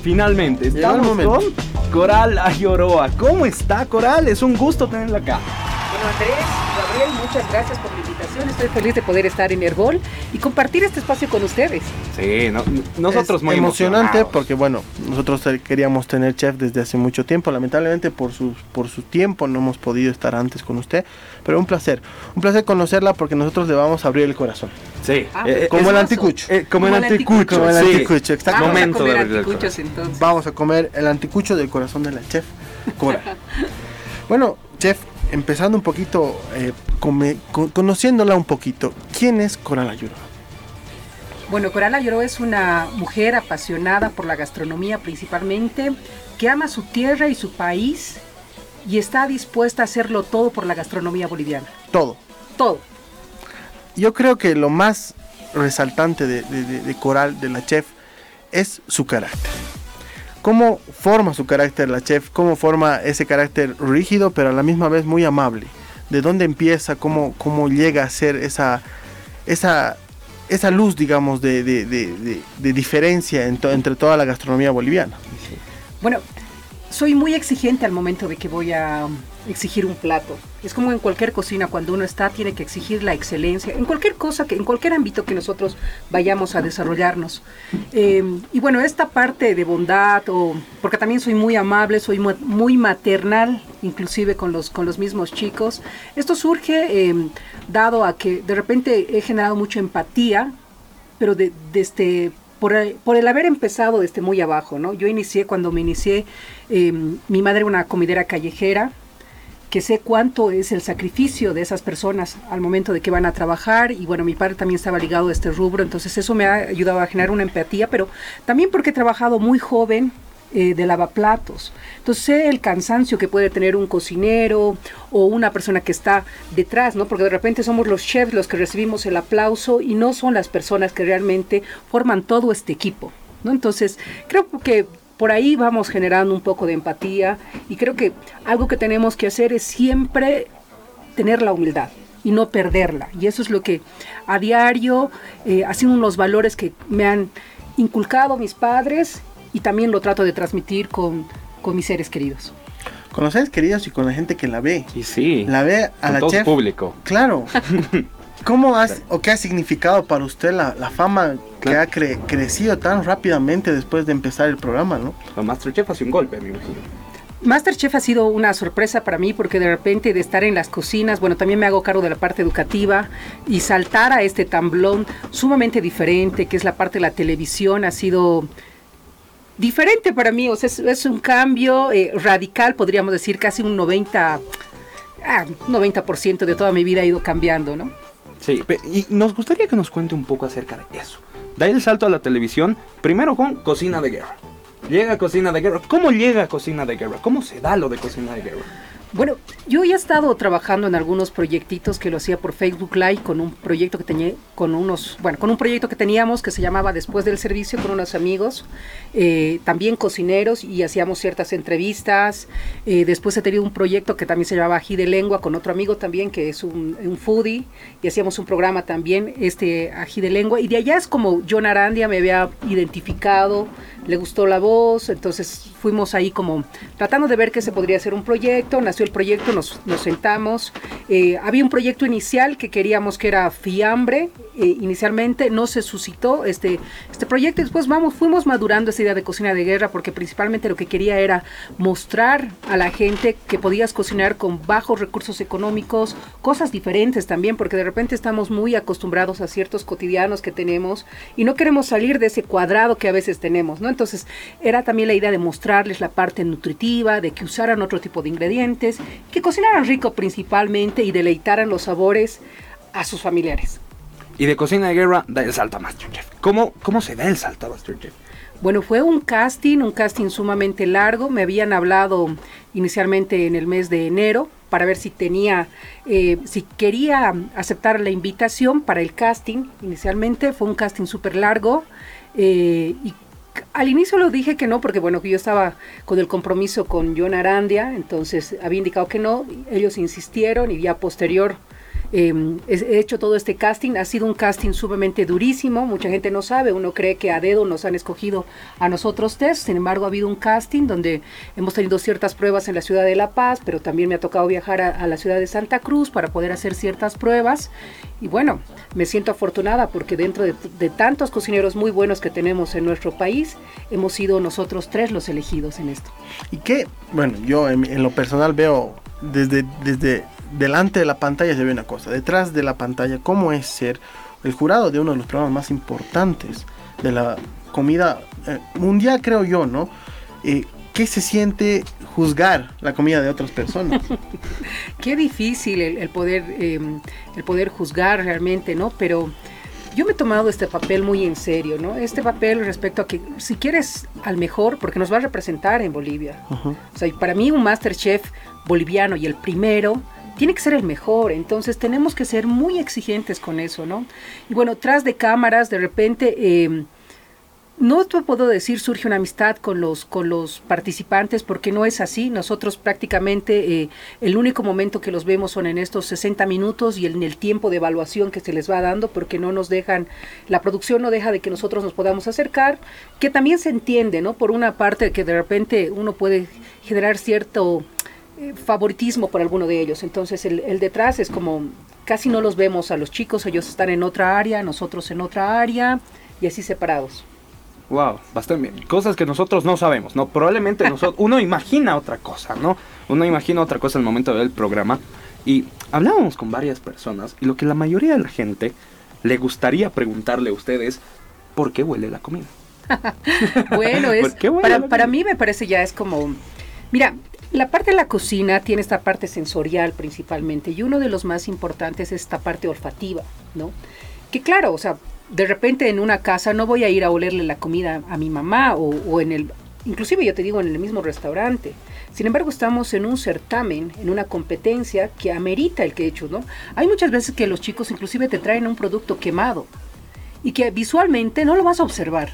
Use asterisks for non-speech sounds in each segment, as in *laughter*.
finalmente estamos con Coral Ayoroa. ¿Cómo está Coral? Es un gusto tenerla acá. Bueno, Andrés, Gabriel, muchas gracias por la invitación. Estoy feliz de poder estar en Herbol y compartir este espacio con ustedes. Sí, nosotros muy emocionante porque bueno, nosotros queríamos tener chef desde hace mucho tiempo. Lamentablemente por su por su tiempo no hemos podido estar antes con usted, pero un placer, un placer conocerla porque nosotros le vamos a abrir el corazón. Sí, ah, eh, como, el anticucho. Eh, como, el anticucho. Como el anticucho, exactamente. Vamos a comer anticuchos entonces. Vamos a comer el anticucho del corazón de la chef Cora. *laughs* bueno, chef, empezando un poquito, eh, conociéndola un poquito, ¿quién es Coral Ayuro? Bueno, Coral Ayuro es una mujer apasionada por la gastronomía principalmente, que ama su tierra y su país y está dispuesta a hacerlo todo por la gastronomía boliviana. Todo. Todo. Yo creo que lo más resaltante de Coral, de la chef, es su carácter cómo forma su carácter la chef, cómo forma ese carácter rígido, pero a la misma vez muy amable. De dónde empieza, cómo, cómo llega a ser esa, esa, esa luz, digamos, de, diferencia entre toda la gastronomía boliviana. Bueno, soy muy exigente al momento de que voy a exigir un plato. Es como en cualquier cocina, cuando uno está, tiene que exigir la excelencia, en cualquier cosa, que, en cualquier ámbito que nosotros vayamos a desarrollarnos. Eh, y bueno, esta parte de bondad, o, porque también soy muy amable, soy muy, maternal, inclusive con los, con los mismos chicos, esto surge eh, dado a que de repente he generado mucha empatía, pero de, este por el, por el, haber empezado desde muy abajo, ¿no? Yo inicié, cuando me inicié, eh, mi madre era una comidera callejera, que sé cuánto es el sacrificio de esas personas al momento de que van a trabajar y bueno, mi padre también estaba ligado a este rubro, entonces eso me ha ayudado a generar una empatía, pero también porque he trabajado muy joven eh, de lavaplatos. Entonces sé el cansancio que puede tener un cocinero o una persona que está detrás, ¿no? Porque de repente somos los chefs los que recibimos el aplauso y no son las personas que realmente forman todo este equipo. ¿no? Entonces, creo que por ahí vamos generando un poco de empatía y creo que algo que tenemos que hacer es siempre tener la humildad y no perderla. Y eso es lo que a diario eh, ha sido los valores que me han inculcado mis padres y también lo trato de transmitir con, con mis seres queridos. Con los seres queridos y con la gente que la ve. Y sí. La ve a la todo público. Claro. *laughs* ¿Cómo has, o qué ha significado para usted la, fama que ha crecido tan rápidamente después de empezar el programa, no? Masterchef hace un golpe, me imagino. Masterchef ha sido una sorpresa para mí porque de repente de estar en las cocinas, bueno, también me hago cargo de la parte educativa y saltar a este tamblón sumamente diferente, que es la parte de la televisión, ha sido diferente para mí, o sea, es, un cambio eh, radical, podríamos decir, casi un 90, ah, 90% de toda mi vida ha ido cambiando, ¿no? Sí, y nos gustaría que nos cuente un poco acerca de eso. Da el salto a la televisión, primero con Cocina de Guerra. Llega Cocina de Guerra. ¿Cómo llega Cocina de Guerra? ¿Cómo se da lo de Cocina de Guerra? Bueno, yo ya he estado trabajando en algunos proyectitos que lo hacía por Facebook Live con un proyecto que tenía, con unos, bueno, con un proyecto que teníamos que se llamaba Después del Servicio con unos amigos, eh, también cocineros y hacíamos ciertas entrevistas. Eh, después he tenido un proyecto que también se llamaba Ají de Lengua con otro amigo también que es un, foodie y hacíamos un programa también, este Ají de Lengua. Y de allá es como John Arandia me había identificado, le gustó la voz, entonces fuimos ahí como tratando de ver que se podría hacer un proyecto, nació el proyecto, nos, nos sentamos, eh, había un proyecto inicial que queríamos que era fiambre, eh, inicialmente no se suscitó este, este proyecto, después vamos, fuimos madurando esa idea de cocina de guerra porque principalmente lo que quería era mostrar a la gente que podías cocinar con bajos recursos económicos, cosas diferentes también, porque de repente estamos muy acostumbrados a ciertos cotidianos que tenemos y no queremos salir de ese cuadrado que a veces tenemos, ¿no? Entonces era también la idea de mostrarles la parte nutritiva, de que usaran otro tipo de ingredientes, que cocinaran rico principalmente y deleitaran los sabores a sus familiares. Y de cocina de guerra da el salto a Masterchef. ¿Cómo, cómo se da el salto a Masterchef? Bueno, fue un casting, un casting sumamente largo. Me habían hablado inicialmente en el mes de enero para ver si tenía, eh, si quería aceptar la invitación para el casting. Inicialmente fue un casting súper largo eh, y al inicio lo dije que no, porque bueno, yo estaba con el compromiso con John Arandia, entonces había indicado que no, ellos insistieron y ya posterior eh, he hecho todo este casting. Ha sido un casting sumamente durísimo. Mucha gente no sabe. Uno cree que a dedo nos han escogido a nosotros tres. Sin embargo, ha habido un casting donde hemos tenido ciertas pruebas en la ciudad de La Paz, pero también me ha tocado viajar a, a la ciudad de Santa Cruz para poder hacer ciertas pruebas. Y bueno, me siento afortunada porque dentro de, de tantos cocineros muy buenos que tenemos en nuestro país, hemos sido nosotros tres los elegidos en esto. Y que, bueno, yo en, en lo personal veo desde, desde delante de la pantalla se ve una cosa, detrás de la pantalla, cómo es ser el jurado de uno de los programas más importantes de la comida eh, mundial, creo yo, ¿no? Eh, ¿Qué se siente juzgar la comida de otras personas? *laughs* Qué difícil el, el poder, eh, el poder juzgar realmente, ¿no? Pero yo me he tomado este papel muy en serio, ¿no? Este papel respecto a que si quieres al mejor, porque nos va a representar en Bolivia. Uh -huh. O sea, y para mí un Masterchef boliviano y el primero tiene que ser el mejor, entonces tenemos que ser muy exigentes con eso, ¿no? Y bueno, tras de cámaras, de repente, eh, no te puedo decir surge una amistad con los, con los participantes porque no es así. Nosotros prácticamente eh, el único momento que los vemos son en estos 60 minutos y en el tiempo de evaluación que se les va dando porque no nos dejan, la producción no deja de que nosotros nos podamos acercar, que también se entiende, ¿no? Por una parte que de repente uno puede generar cierto favoritismo por alguno de ellos. Entonces el, el detrás es como casi no los vemos a los chicos, ellos están en otra área, nosotros en otra área y así separados. Wow, bastante bien. Cosas que nosotros no sabemos, ¿no? Probablemente *laughs* nosotros, uno imagina otra cosa, ¿no? Uno imagina otra cosa al momento de ver el programa. Y hablábamos con varias personas y lo que la mayoría de la gente le gustaría preguntarle a ustedes, ¿por qué huele la comida? *laughs* bueno, *laughs* es, para, para mí me parece ya es como, mira, la parte de la cocina tiene esta parte sensorial principalmente y uno de los más importantes es esta parte olfativa, ¿no? Que claro, o sea, de repente en una casa no voy a ir a olerle la comida a mi mamá o, o, en el, inclusive yo te digo en el mismo restaurante. Sin embargo, estamos en un certamen, en una competencia que amerita el que he hecho, ¿no? Hay muchas veces que los chicos inclusive te traen un producto quemado y que visualmente no lo vas a observar,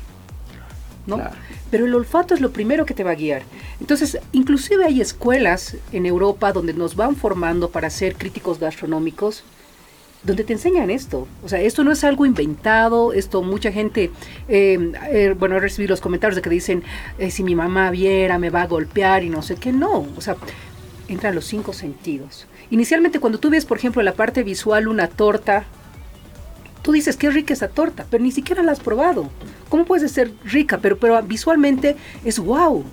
¿no? Claro. Pero el olfato es lo primero que te va a guiar. Entonces, inclusive hay escuelas en Europa donde nos van formando para ser críticos gastronómicos donde te enseñan esto. O sea, esto no es algo inventado, esto mucha gente, eh, eh, bueno, he recibido los comentarios de que dicen, eh, si mi mamá viera, me va a golpear y no sé qué, no, o sea, entran los cinco sentidos. Inicialmente cuando tú ves, por ejemplo, la parte visual una torta, tú dices, qué rica esa torta, pero ni siquiera la has probado. ¿Cómo puede ser rica? Pero, pero visualmente es wow.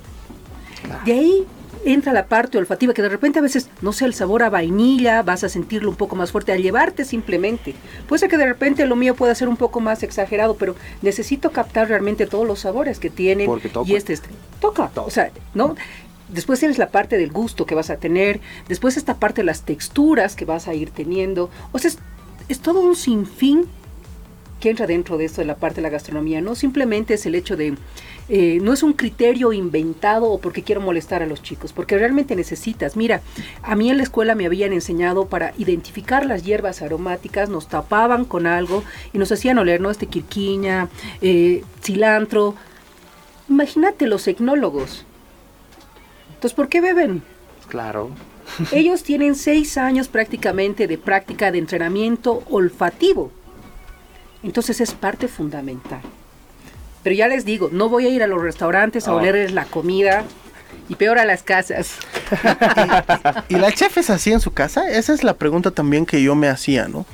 De ahí entra la parte olfativa que de repente a veces, no sé, el sabor a vainilla, vas a sentirlo un poco más fuerte al llevarte simplemente. Puede ser que de repente lo mío pueda ser un poco más exagerado, pero necesito captar realmente todos los sabores que tienen. Porque toca. Y este, este toca, toca. o sea, ¿no? Después tienes la parte del gusto que vas a tener, después esta parte de las texturas que vas a ir teniendo. O sea, es, es todo un sinfín que entra dentro de esto de la parte de la gastronomía. No simplemente es el hecho de, eh, no es un criterio inventado o porque quiero molestar a los chicos, porque realmente necesitas. Mira, a mí en la escuela me habían enseñado para identificar las hierbas aromáticas, nos tapaban con algo y nos hacían oler, ¿no? Este quirquiña, eh, cilantro. Imagínate los etnólogos. Entonces, ¿por qué beben? Claro. Ellos tienen seis años prácticamente de práctica de entrenamiento olfativo. Entonces es parte fundamental. Pero ya les digo, no voy a ir a los restaurantes a oh. olerles la comida y peor a las casas. *laughs* ¿Y, ¿Y, la chef es así en su casa? Esa es la pregunta también que yo me hacía, ¿no?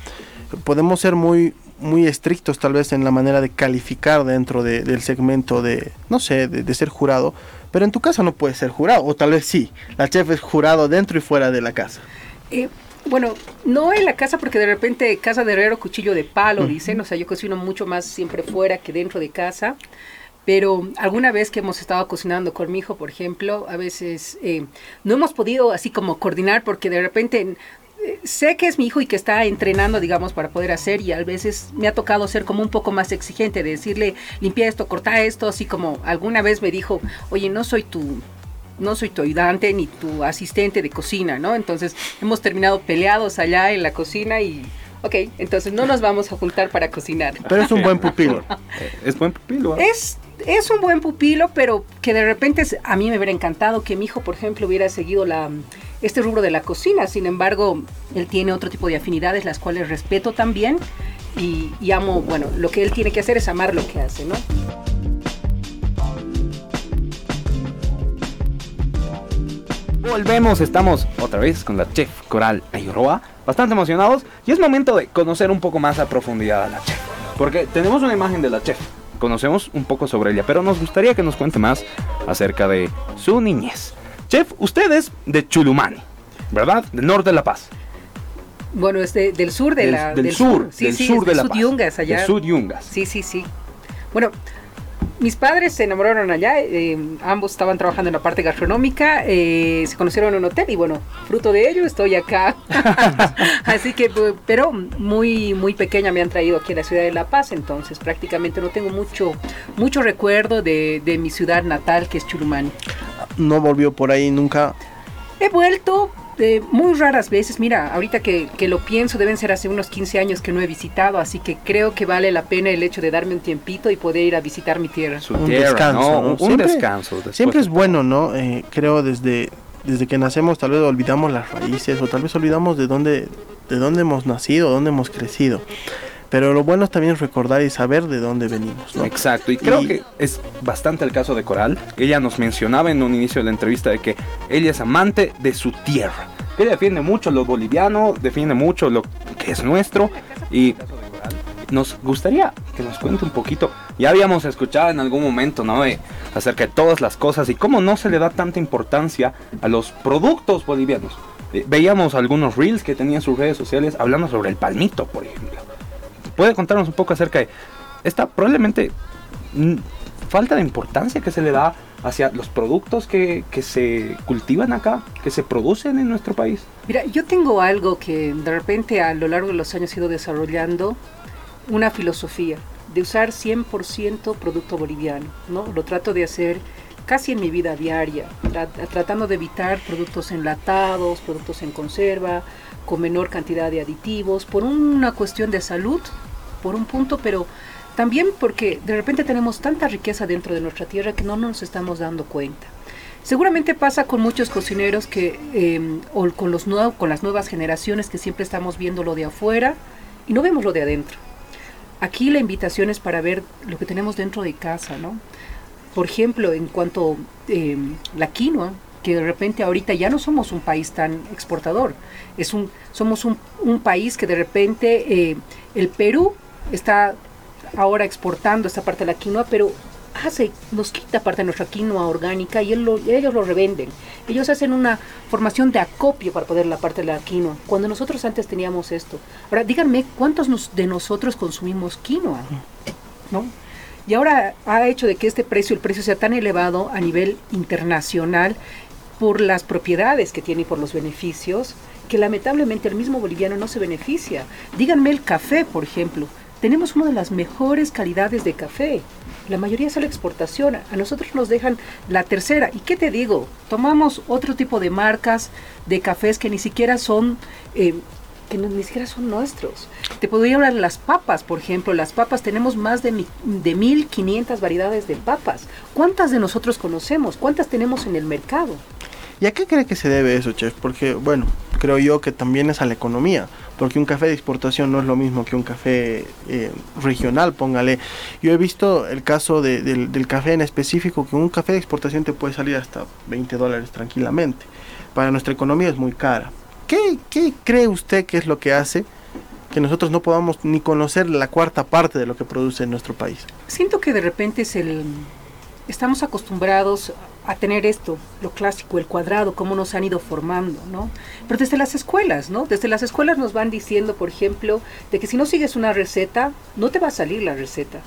Podemos ser muy, muy estrictos tal vez en la manera de calificar dentro de, del segmento de, no sé, de, de, ser jurado, pero en tu casa no puedes ser jurado, o tal vez sí, la chef es jurado dentro y fuera de la casa. Eh, bueno, no en la casa porque de repente casa de herrero, cuchillo de palo, uh -huh. dicen, o sea, yo cocino mucho más siempre fuera que dentro de casa. Pero alguna vez que hemos estado cocinando con mi hijo, por ejemplo, a veces eh, no hemos podido así como coordinar porque de repente eh, sé que es mi hijo y que está entrenando, digamos, para poder hacer y a veces me ha tocado ser como un poco más exigente, de decirle, limpia esto, corta esto, así como alguna vez me dijo, oye, no soy tu, no soy tu ayudante ni tu asistente de cocina, ¿no? Entonces hemos terminado peleados allá en la cocina y ok, entonces no nos vamos a juntar para cocinar. Pero es un buen pupilo. *laughs* es buen pupilo. ¿eh? Es, es un buen pupilo, pero que de repente a mí me hubiera encantado que mi hijo, por ejemplo, hubiera seguido la, este rubro de la cocina. Sin embargo, él tiene otro tipo de afinidades, las cuales respeto también y, y amo, bueno, lo que él tiene que hacer es amar lo que hace, ¿no? Volvemos, estamos otra vez con la chef Coral Ayroa, bastante emocionados y es momento de conocer un poco más a profundidad a la chef, porque tenemos una imagen de la chef, conocemos un poco sobre ella, pero nos gustaría que nos cuente más acerca de su niñez. Chef, usted es de Chulumani, ¿verdad? Del norte de La Paz. Bueno, es de- del sur de Del- la, del sur, Sí, del sí, sur es de La Sud Paz. Yungas, allá. De Sud Yungas. Sí, sí, sí. Bueno, mis padres se enamoraron allá, eh, ambos estaban trabajando en la parte gastronómica, eh, se conocieron en un hotel y bueno, fruto de ello estoy acá. *laughs* Así que, pu- pero muy, muy pequeña me han traído aquí a la ciudad de La Paz, entonces prácticamente no tengo mucho, mucho recuerdo de, de mi ciudad natal que es Chulumani. No volvió por ahí nunca. He vuelto eh, muy raras veces. Mira, ahorita que, que lo pienso, deben ser hace unos 15 años que no he visitado, así que creo que vale la pena el hecho de darme un tiempito y poder ir a visitar mi tierra. Su Un tierra, descanso, ¿no? ¿no? Un, un Siempre- descanso. después Siempre de es bueno, ¿no? Eh, creo desde, desde que nacemos tal vez olvidamos las raíces o tal vez olvidamos de dónde, de dónde hemos nacido, dónde hemos crecido. Pero lo bueno es también recordar y saber de dónde venimos, ¿no? Exacto, y creo Y- que es bastante el caso de Coral. Ella nos mencionaba en un inicio de la entrevista de que ella es amante de su tierra. Ella defiende mucho lo boliviano, defiende mucho lo que es nuestro y nos gustaría que nos cuente un poquito. Ya habíamos escuchado en algún momento, ¿no? De- acerca de todas las cosas y cómo no se le da tanta importancia a los productos bolivianos. Eh, Veíamos algunos reels que tenían sus redes sociales hablando sobre el palmito, por ejemplo. ¿Puede contarnos un poco acerca de esta probablemente mm, falta de importancia que se le da hacia los productos que, que se cultivan acá, que se producen en nuestro país? Mira, yo tengo algo que de repente a lo largo de los años he ido desarrollando, una filosofía de usar 100% producto boliviano, ¿no? Lo trato de hacer casi en mi vida diaria, tra- tratando de evitar productos enlatados, productos en conserva, con menor cantidad de aditivos, por una cuestión de salud, por un punto, pero también porque de repente tenemos tanta riqueza dentro de nuestra tierra que no nos estamos dando cuenta. Seguramente pasa con muchos cocineros que, eh, o con, los con las nuevas generaciones que siempre estamos viendo lo de afuera y no vemos lo de adentro. Aquí la invitación es para ver lo que tenemos dentro de casa, ¿no? Por ejemplo, en cuanto eh, la quinoa, que de repente ahorita ya no somos un país tan exportador, es un, somos un, un país que de repente eh, el Perú está ahora exportando esta parte de la quinoa, pero hace, nos quita parte de nuestra quinoa orgánica y él lo- ellos lo revenden. Ellos hacen una formación de acopio para poder la parte de la quinoa, cuando nosotros antes teníamos esto. Ahora, díganme, ¿cuántos nos- de nosotros consumimos quinoa? ¿No? Y ahora ha hecho de que este precio, el precio sea tan elevado a nivel internacional por las propiedades que tiene y por los beneficios, que lamentablemente el mismo boliviano no se beneficia. Díganme el café, por ejemplo. Tenemos una de las mejores calidades de café. La mayoría es a exportación. A nosotros nos dejan la tercera. ¿Y qué te digo? Tomamos otro tipo de marcas de cafés que ni siquiera son eh, que ni siquiera son nuestros. Te podría hablar de las papas, por ejemplo. Las papas, tenemos más de, mi- de 1500 variedades de papas. ¿Cuántas de nosotros conocemos? ¿Cuántas tenemos en el mercado? ¿Y a qué cree que se debe eso, chef? Porque, bueno, creo yo que también es a la economía. Porque un café de exportación no es lo mismo que un café eh, regional, póngale. Yo he visto el caso de- del, del café en específico, que un café de exportación te puede salir hasta 20 dólares tranquilamente. Para nuestra economía es muy cara. ¿Qué, qué cree usted que es lo que hace que nosotros no podamos ni conocer la cuarta parte de lo que produce en nuestro país? Siento que de repente es el... Estamos acostumbrados a tener esto, lo clásico, el cuadrado, cómo nos han ido formando, ¿no? Pero desde las escuelas, ¿no? Desde las escuelas nos van diciendo, por ejemplo, de que si no sigues una receta, no te va a salir la receta.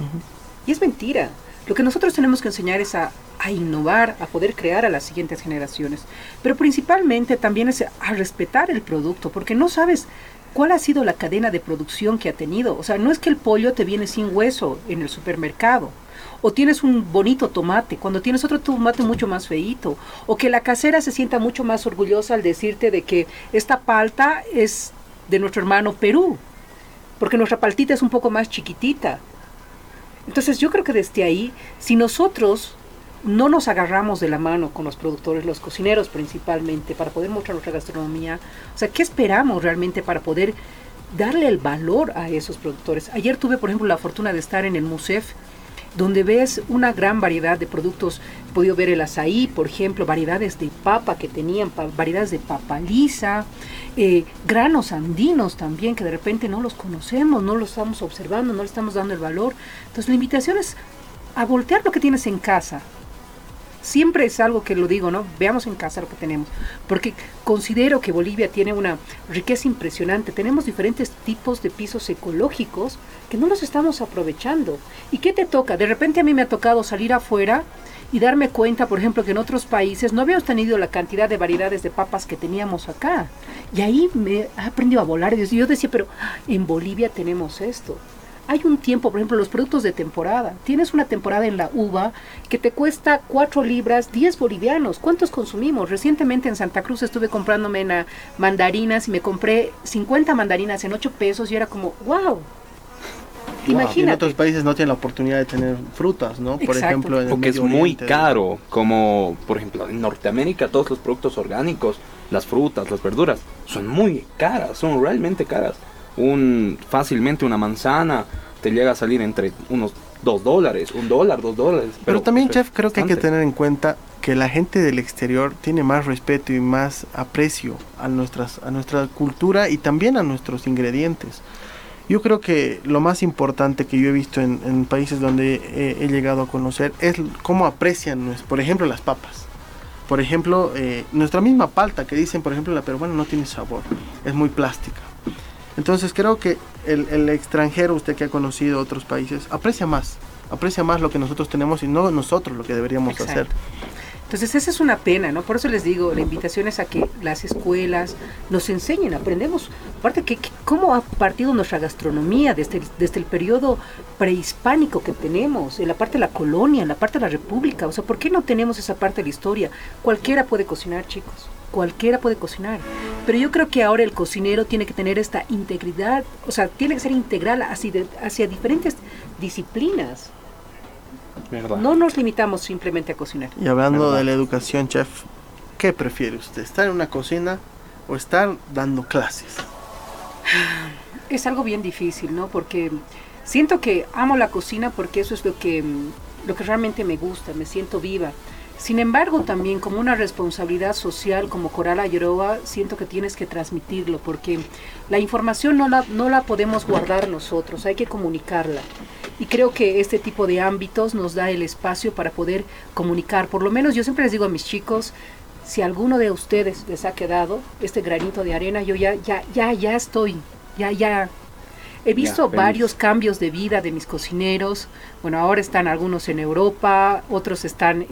Y es mentira. Lo que nosotros tenemos que enseñar es a, a innovar, a poder crear a las siguientes generaciones. Pero principalmente también es a respetar el producto, porque no sabes cuál ha sido la cadena de producción que ha tenido. O sea, no es que el pollo te viene sin hueso en el supermercado. O tienes un bonito tomate, cuando tienes otro tomate mucho más feíto. O que la casera se sienta mucho más orgullosa al decirte de que esta palta es de nuestro hermano Perú. Porque nuestra paltita es un poco más chiquitita. Entonces yo creo que desde ahí, si nosotros no nos agarramos de la mano con los productores, los cocineros principalmente, para poder mostrar nuestra gastronomía. O sea, ¿qué esperamos realmente para poder darle el valor a esos productores? Ayer tuve, por ejemplo, la fortuna de estar en el MUSEF, donde ves una gran variedad de productos. He podido ver el azaí, por ejemplo, variedades de papa que tenían, variedades de papa lisa, eh, granos andinos también, que de repente no los conocemos, no los estamos observando, no le estamos dando el valor. Entonces la invitación es a voltear lo que tienes en casa, siempre es algo que lo digo, ¿no? Veamos en casa lo que tenemos, porque considero que Bolivia tiene una riqueza impresionante. Tenemos diferentes tipos de pisos ecológicos que no los estamos aprovechando. ¿Y qué te toca? De repente a mí me ha tocado salir afuera y darme cuenta, por ejemplo, que en otros países no habíamos tenido la cantidad de variedades de papas que teníamos acá. Y ahí me he aprendido a volar. Y yo decía, pero en Bolivia tenemos esto. Hay un tiempo, por ejemplo, los productos de temporada. Tienes una temporada en la uva que te cuesta 4 libras, 10 bolivianos. ¿Cuántos consumimos? Recientemente en Santa Cruz estuve comprándome mandarinas y me compré 50 mandarinas en 8 pesos y era como, wow. Imagínate. en otros países no tienen la oportunidad de tener frutas, ¿no? Por ejemplo, en Porque es muy caro, como por ejemplo en Norteamérica todos los productos orgánicos, las frutas, las verduras, son muy caras, son realmente caras un fácilmente una manzana te llega a salir entre unos dos dólares, un dólar, dos dólares. Pero, también, chef, creo que hay que tener en cuenta que la gente del exterior tiene más respeto y más aprecio a, nuestras, a nuestra cultura y también a nuestros ingredientes. Yo creo que lo más importante que yo he visto en, países donde he, llegado a conocer es cómo aprecian, por ejemplo, las papas. Por ejemplo, eh, nuestra misma palta que dicen, por ejemplo, la peruana no tiene sabor, es muy plástica. Entonces creo que el, extranjero, usted que ha conocido otros países, aprecia más, aprecia más lo que nosotros tenemos y no nosotros lo que deberíamos hacer. Entonces esa es una pena, ¿no? Por eso les digo, la invitación es a que las escuelas nos enseñen, aprendemos, aparte que, cómo ha partido nuestra gastronomía desde, desde el periodo prehispánico que tenemos, en la parte de la colonia, en la parte de la república, o sea, ¿por qué no tenemos esa parte de la historia? Cualquiera puede cocinar, chicos cualquiera puede cocinar. Pero yo creo que ahora el cocinero tiene que tener esta integridad, o sea, tiene que ser integral hacia, hacia diferentes disciplinas. No nos limitamos simplemente a cocinar. Y hablando de la educación, chef, ¿qué prefiere usted? ¿Estar en una cocina o estar dando clases? *sighs* Es algo bien difícil, ¿no? Porque siento que amo la cocina porque eso es lo que, lo que realmente me gusta, me siento viva. Sin embargo, también como una responsabilidad social como Coral Ayroa, siento que tienes que transmitirlo porque la información no la, no la podemos guardar nosotros, hay que comunicarla. Y creo que este tipo de ámbitos nos da el espacio para poder comunicar. Por lo menos yo siempre les digo a mis chicos, si alguno de ustedes les ha quedado este granito de arena, yo ya, ya, ya, ya estoy, ya, ya, He visto varios cambios de vida de mis cocineros. Bueno, ahora están algunos en Europa, otros están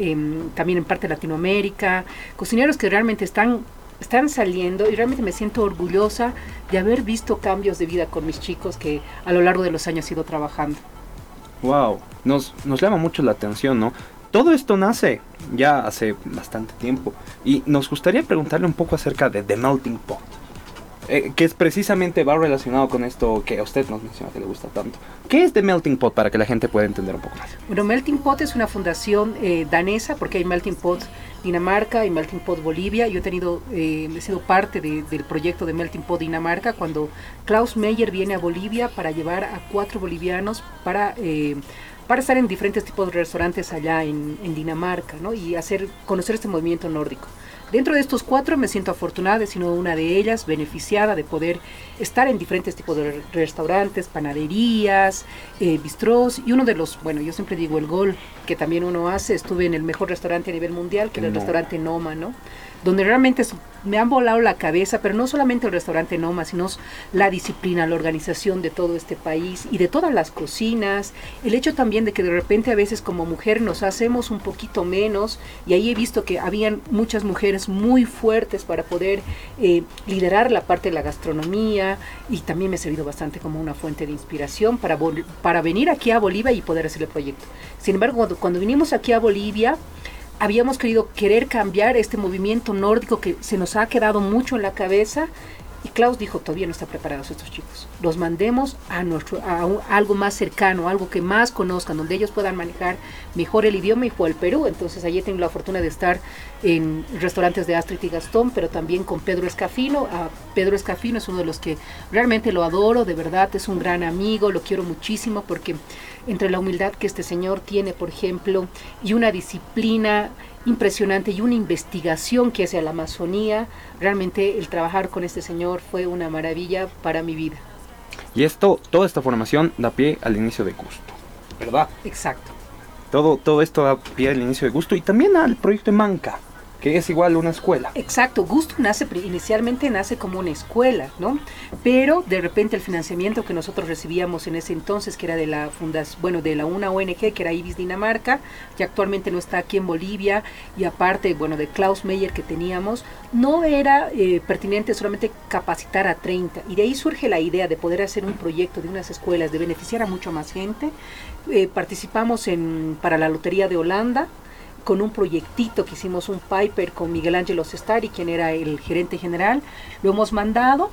también en parte de Latinoamérica. Cocineros que realmente están, están saliendo y realmente me siento orgullosa de haber visto cambios de vida con mis chicos que a lo largo de los años he ido trabajando. Wow, nos, nos llama mucho la atención, ¿no? Todo esto nace ya hace bastante tiempo y nos gustaría preguntarle un poco acerca de The Melting Pot. Eh, que es precisamente va relacionado con esto que a usted nos menciona que le gusta tanto. ¿Qué es The Melting Pot para que la gente pueda entender un poco más? Bueno, Melting Pot es una fundación eh, danesa porque hay Melting Pot Dinamarca y Melting Pot Bolivia. Yo he tenido, eh, he sido parte del proyecto de Melting Pot Dinamarca cuando Klaus Meyer viene a Bolivia para llevar a cuatro bolivianos para para estar en diferentes tipos de restaurantes allá en, en Dinamarca, ¿no? Y hacer conocer este movimiento nórdico. Dentro de estos cuatro me siento afortunada de sido una de ellas, beneficiada de poder estar en diferentes tipos de restaurantes, panaderías, eh, bistrós y uno de los, bueno, yo siempre digo el gol que también uno hace, estuve en el mejor restaurante a nivel mundial, que es el restaurante Noma, ¿no? Donde realmente me han volado la cabeza, pero no solamente el restaurante Noma, sino la disciplina, la organización de todo este país y de todas las cocinas, el hecho también de que de repente a veces como mujer nos hacemos un poquito menos y ahí he visto que habían muchas mujeres muy fuertes para poder eh, liderar la parte de la gastronomía y también me ha servido bastante como una fuente de inspiración para, para venir aquí a Bolivia y poder hacer el proyecto. Sin embargo, cuando, cuando vinimos aquí a Bolivia, habíamos querido querer cambiar este movimiento nórdico que se nos ha quedado mucho en la cabeza Y Klaus dijo, todavía no están preparados estos chicos. Los mandemos a, nuestro, a, algo más cercano, algo que más conozcan, donde ellos puedan manejar mejor el idioma y fue al Perú. Entonces allí tengo la fortuna de estar en restaurantes de Astrid y Gastón, pero también con Pedro Escafino. Pedro Escafino es uno de los que realmente lo adoro, de verdad, es un gran amigo, lo quiero muchísimo porque entre la humildad que este señor tiene, por ejemplo, y una disciplina impresionante y una investigación que hace a la Amazonía. Realmente el trabajar con este señor fue una maravilla para mi vida. Y esto, toda esta formación da pie al inicio de Gusto, ¿verdad? Exacto. Todo, todo esto da pie al inicio de Gusto y también al proyecto de Manca que es igual una escuela. Exacto, Gusto nace inicialmente nace como una escuela, ¿no? Pero de repente el financiamiento que nosotros recibíamos en ese entonces, que era de la fundación, bueno, de la una ONG, que era Ibis Dinamarca, que actualmente no está aquí en Bolivia, y aparte, bueno, de Klaus Meyer que teníamos, no era eh, pertinente solamente capacitar a 30. Y de ahí surge la idea de poder hacer un proyecto de unas escuelas, de beneficiar a mucho más gente. Eh, participamos en, para la Lotería de Holanda, con un proyectito que hicimos un Piper con Miguel Ángel Sestari, quien era el gerente general, lo hemos mandado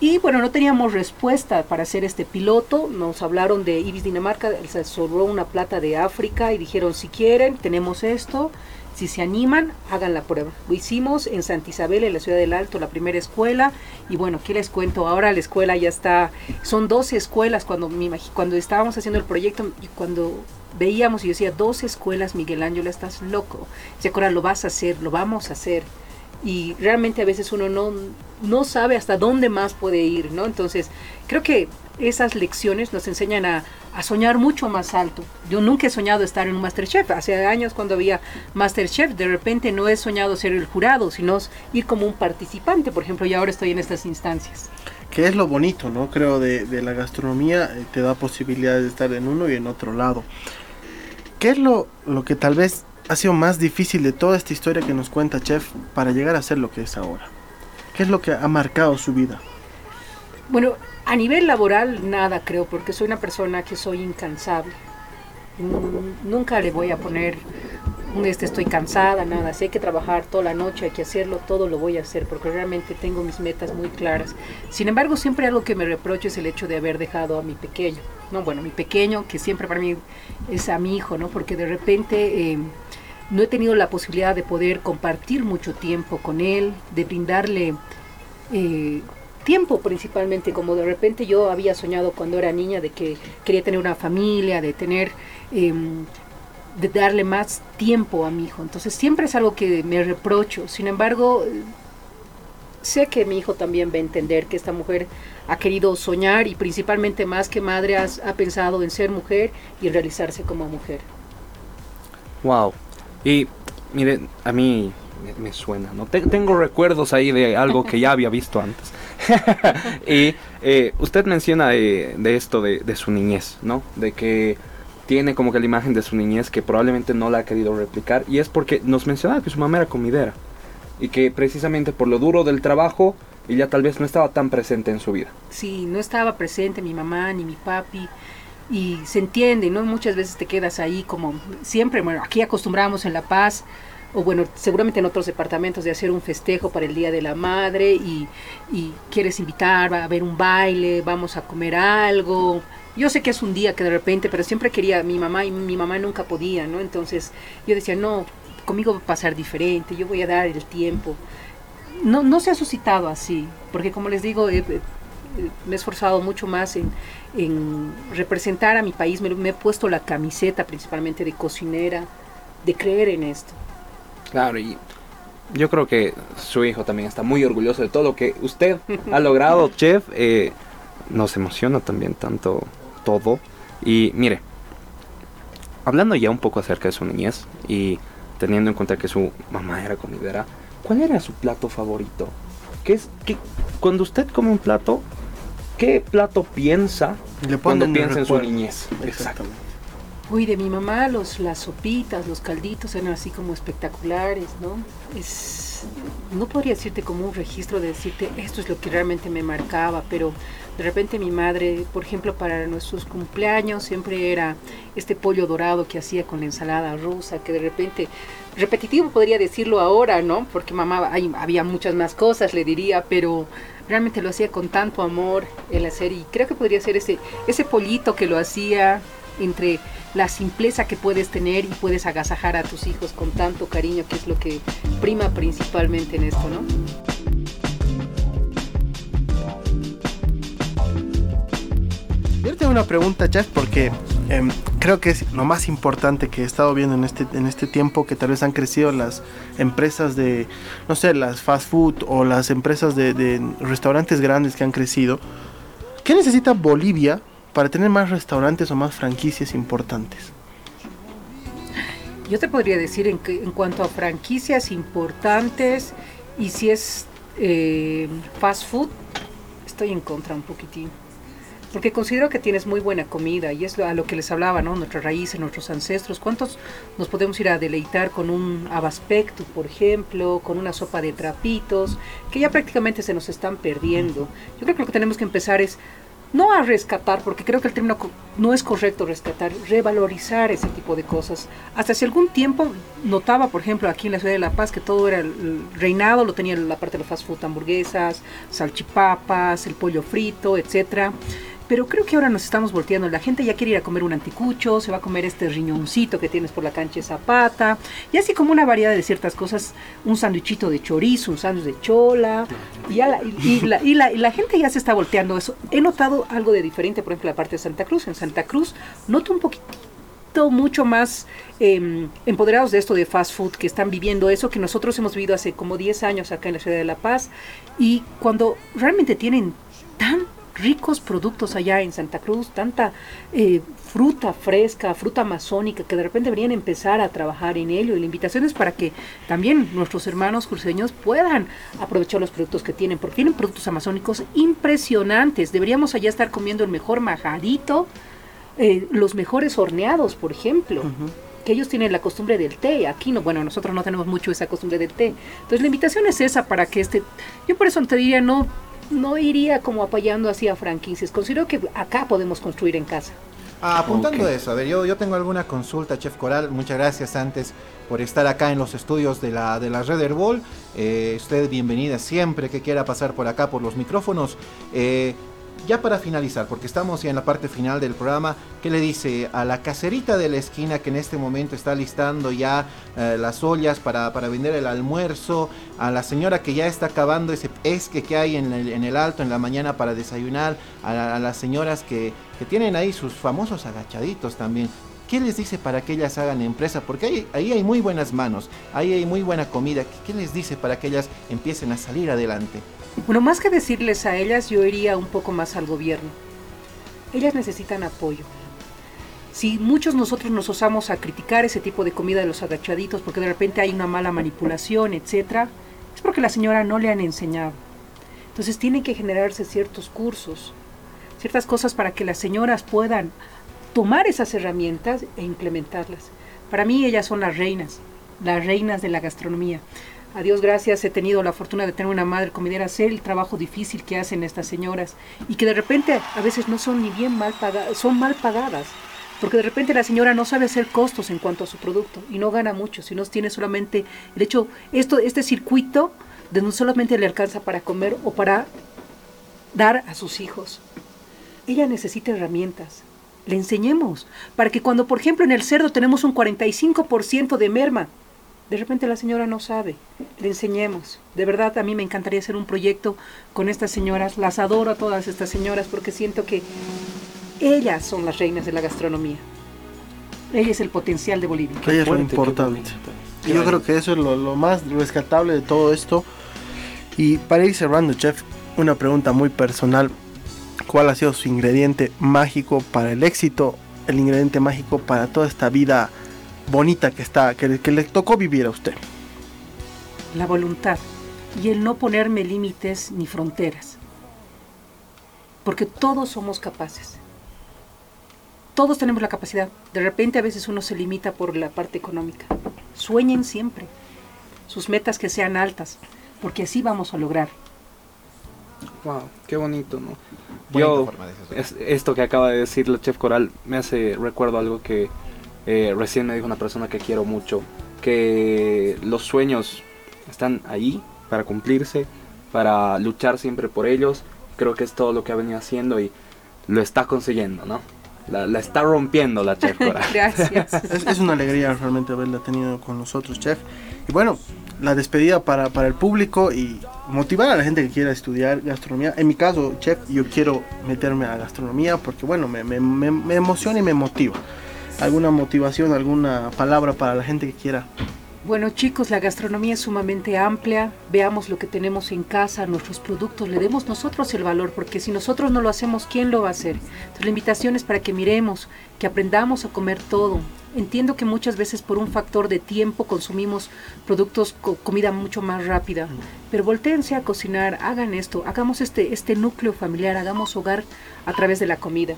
y bueno, no teníamos respuesta para hacer este piloto, nos hablaron de Ibis Dinamarca, se sobró una plata de África y dijeron si quieren, tenemos esto, si se animan, hagan la prueba. Lo hicimos en Santa Isabel, en la ciudad del Alto, la primera escuela. Y bueno, ¿qué les cuento? Ahora la escuela ya está, son 12 escuelas cuando, cuando estábamos haciendo el proyecto y cuando veíamos y yo decía, dos escuelas, Miguel Ángel, estás loco. Dice, ahora lo vas a hacer, lo vamos a hacer. Y realmente a veces uno no, no sabe hasta dónde más puede ir, ¿no? Entonces, creo que esas lecciones nos enseñan a, a, soñar mucho más alto. Yo nunca he soñado estar en un Masterchef. Hace años cuando había Masterchef, de repente no he soñado ser el jurado, sino ir como un participante, por ejemplo, y ahora estoy en estas instancias. Que es lo bonito, ¿no? Creo de, de la gastronomía, eh, te da posibilidades de estar en uno y en otro lado. ¿Qué es lo, lo que tal vez ha sido más difícil de toda esta historia que nos cuenta Chef para llegar a ser lo que es ahora? ¿Qué es lo que ha marcado su vida? Bueno, a nivel laboral nada creo, porque soy una persona que soy incansable. Nunca le voy a poner este estoy cansada, nada, hay que trabajar toda la noche, hay que hacerlo, todo lo voy a hacer, porque realmente tengo mis metas muy claras. Sin embargo, siempre algo que me reprocho es el hecho de haber dejado a mi pequeño, no, bueno, mi pequeño, que siempre para mí es a mi hijo, ¿no? Porque de repente eh, no he tenido la posibilidad de poder compartir mucho tiempo con él, de brindarle eh, tiempo principalmente, como de repente yo había soñado cuando era niña de que quería tener una familia, de tener... Em, de darle más tiempo a mi hijo. Entonces siempre es algo que me reprocho. Sin embargo, sé que mi hijo también va a entender que esta mujer ha querido soñar y principalmente más que madre ha pensado en ser mujer y realizarse como mujer. Wow. Y mire, a mí me, suena, ¿no? tengo recuerdos ahí de algo que ya había visto antes. *laughs* y eh, usted menciona de, esto de, su niñez, ¿no? De que tiene como que la imagen de su niñez que probablemente no la ha querido replicar y es porque nos mencionaba que su mamá era comidera y que precisamente por lo duro del trabajo ella tal vez no estaba tan presente en su vida. Sí, no estaba presente mi mamá ni mi papi y se entiende, ¿no? Muchas veces te quedas ahí como siempre, bueno, aquí acostumbramos en La Paz o bueno, seguramente en otros departamentos de hacer un festejo para el Día de la Madre y, y quieres invitar, a haber un baile, vamos a comer algo, yo sé que es un día que de repente, pero siempre quería mi mamá y mi mamá nunca podía, ¿no? Entonces yo decía, no, conmigo va a pasar diferente, yo voy a dar el tiempo. No, no se ha suscitado así, porque como les digo, me he esforzado mucho más en, en representar a mi país, me, me, he puesto la camiseta principalmente de cocinera, de creer en esto. Claro, y yo creo que su hijo también está muy orgulloso de todo lo que usted ha logrado, *laughs* chef. Eh, nos emociona también tanto todo. Y mire, hablando ya un poco acerca de su niñez y teniendo en cuenta que su mamá era comidera, ¿cuál era su plato favorito? ¿Qué es, qué, cuando usted come un plato, ¿qué plato piensa cuando piensa en su niñez? Exactamente. Uy, de mi mamá los, las sopitas, los calditos eran así como espectaculares, ¿no? Es, no podría decirte como un registro de decirte esto es lo que realmente me marcaba, pero de repente mi madre, por ejemplo, para nuestros cumpleaños siempre era este pollo dorado que hacía con la ensalada rusa, que de repente repetitivo podría decirlo ahora, ¿no? Porque mamá, había muchas más cosas, le diría, pero realmente lo hacía con tanto amor el hacer y creo que podría ser ese, ese pollito que lo hacía entre la simpleza que puedes tener y puedes agasajar a tus hijos con tanto cariño, que es lo que prima principalmente en esto, ¿no? Yo tengo una pregunta, Jeff, porque em, creo que es lo más importante que he estado viendo en este, en este tiempo, que tal vez han crecido las empresas de, no sé, las fast food o las empresas de, de restaurantes grandes que han crecido. ¿Qué necesita Bolivia para tener más restaurantes o más franquicias importantes? Yo te podría decir en, que, en cuanto a franquicias importantes y si es eh, fast food, estoy en contra un poquitín porque considero que tienes muy buena comida y es a lo que les hablaba, ¿no? Nuestras raíces, nuestros ancestros. ¿Cuántos nos podemos ir a deleitar con un abaspecto, por ejemplo, con una sopa de trapitos, que ya prácticamente se nos están perdiendo? Yo creo que lo que tenemos que empezar es no a rescatar, porque creo que el término no es correcto rescatar, revalorizar ese tipo de cosas. Hasta hace algún tiempo notaba, por ejemplo, aquí en la ciudad de La Paz, que todo era el reinado, lo tenía la parte de los fast food, hamburguesas, salchipapas, el pollo frito, etcétera pero creo que ahora nos estamos volteando. La gente ya quiere ir a comer un anticucho, se va a comer este riñoncito que tienes por la cancha de Zapata, y así como una variedad de ciertas cosas, un sándwichito de chorizo, un sándwich de chola, y, la, y, la, gente ya se está volteando eso. He notado algo de diferente, por ejemplo, la parte de Santa Cruz. En Santa Cruz noto un poquito mucho más em, empoderados de esto de fast food, que están viviendo eso que nosotros hemos vivido hace como 10 años acá en la ciudad de La Paz, y cuando realmente tienen tan ricos productos allá en Santa Cruz, tanta eh, fruta fresca, fruta amazónica, que de repente deberían empezar a trabajar en ello. Y la invitación es para que también nuestros hermanos cruceños puedan aprovechar los productos que tienen, porque tienen productos amazónicos impresionantes. Deberíamos allá estar comiendo el mejor majadito, eh, los mejores horneados, por ejemplo. que ellos tienen la costumbre del té, aquí no, bueno, nosotros no tenemos mucho esa costumbre del té. Entonces la invitación es esa para que este, yo por eso te diría, no, no iría como apoyando así a franquicias. Considero que acá podemos construir en casa. Ah, apuntando eso, a ver, yo, yo tengo alguna consulta, Chef Coral. Muchas gracias antes por estar acá en los estudios de la, de la Red Herbol. Eh, usted bienvenida siempre que quiera pasar por acá por los micrófonos. Eh, ya para finalizar, porque estamos ya en la parte final del programa, ¿qué le dice a la caserita de la esquina que en este momento está listando ya eh, las ollas para, vender el almuerzo? A la señora que ya está acabando ese esque que hay en el, alto en la mañana para desayunar, a, las señoras que, tienen ahí sus famosos agachaditos también. ¿Qué les dice para que ellas hagan empresa? Porque ahí, ahí hay muy buenas manos, ahí hay muy buena comida. ¿Qué les dice para que ellas empiecen a salir adelante? Bueno, más que decirles a ellas, yo iría un poco más al gobierno. Ellas necesitan apoyo. Si muchos nosotros nos osamos a criticar ese tipo de comida de los agachaditos porque de repente hay una mala manipulación, etcétera, es porque la señora no le han enseñado. Entonces tienen que generarse ciertos cursos, ciertas cosas para que las señoras puedan tomar esas herramientas e implementarlas. Para mí ellas son las reinas, las reinas de la gastronomía. A Dios gracias he tenido la fortuna de tener una madre comidera, sé el trabajo difícil que hacen estas señoras y que de repente a veces no son ni bien mal pagadas, son mal pagadas, porque de repente la señora no sabe hacer costos en cuanto a su producto y no gana mucho, sino tiene solamente el hecho, esto, este circuito de no solamente le alcanza para comer o para dar a sus hijos. Ella necesita herramientas, le enseñemos, para que cuando, por ejemplo, en el cerdo tenemos un 45% de merma, de repente la señora no sabe, le enseñemos. De verdad, a mí me encantaría hacer un proyecto con estas señoras. Las adoro a todas estas señoras porque siento que ellas son las reinas de la gastronomía. Ella es el potencial de Bolivia. Ella es lo importante. Y yo creo que eso es lo, lo, más rescatable de todo esto. Y para ir cerrando, chef, una pregunta muy personal. ¿Cuál ha sido su ingrediente mágico para el éxito? El ingrediente mágico para toda esta vida bonita que está, que, que le tocó vivir a usted? La voluntad y el no ponerme límites ni fronteras. Porque todos somos capaces. Todos tenemos la capacidad. De repente a veces uno se limita por la parte económica. Sueñen siempre. Sus metas que sean altas, porque así vamos a lograr. Wow, qué bonito, ¿no? Yo, esto que acaba de decir la chef Coral me hace recuerdo algo que eh, recién me dijo una persona que quiero mucho que los sueños están ahí para cumplirse, para luchar siempre por ellos. Creo que es todo lo que ha venido haciendo y lo está consiguiendo, ¿no? La, la está rompiendo la chef. *laughs* Gracias. Es, es una alegría realmente haberla tenido con nosotros, chef. Y bueno, la despedida para, para el público y motivar a la gente que quiera estudiar gastronomía. En mi caso, chef, yo quiero meterme a gastronomía porque, bueno, me, me, me, me emociona y me motiva. ¿Alguna motivación, alguna palabra para la gente que quiera? Bueno chicos, la gastronomía es sumamente amplia. Veamos lo que tenemos en casa, nuestros productos, le demos nosotros el valor, porque si nosotros no lo hacemos, ¿quién lo va a hacer? Entonces la invitación es para que miremos, que aprendamos a comer todo. Entiendo que muchas veces por un factor de tiempo consumimos productos, co- comida mucho más rápida, pero voltéense a cocinar, hagan esto, hagamos este, este núcleo familiar, hagamos hogar a través de la comida.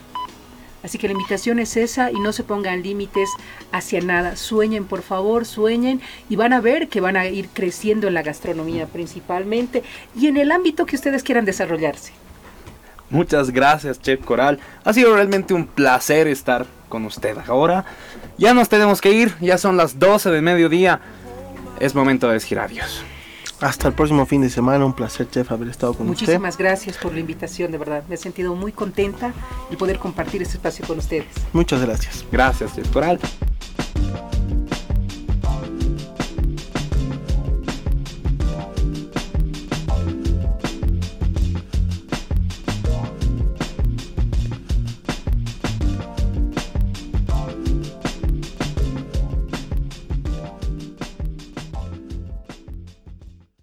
Así que la invitación es esa y no se pongan límites hacia nada. Sueñen, por favor, sueñen y van a ver que van a ir creciendo en la gastronomía principalmente y en el ámbito que ustedes quieran desarrollarse. Muchas gracias, Chef Coral. Ha sido realmente un placer estar con usted. Ahora ya nos tenemos que ir, ya son las 12 de mediodía. Es momento de decir adiós. Hasta el próximo fin de semana. Un placer, chef, haber estado con usted. Muchísimas gracias por la invitación, de verdad. Me he sentido muy contenta de poder compartir este espacio con ustedes. Muchas gracias. Gracias, Chef Coral.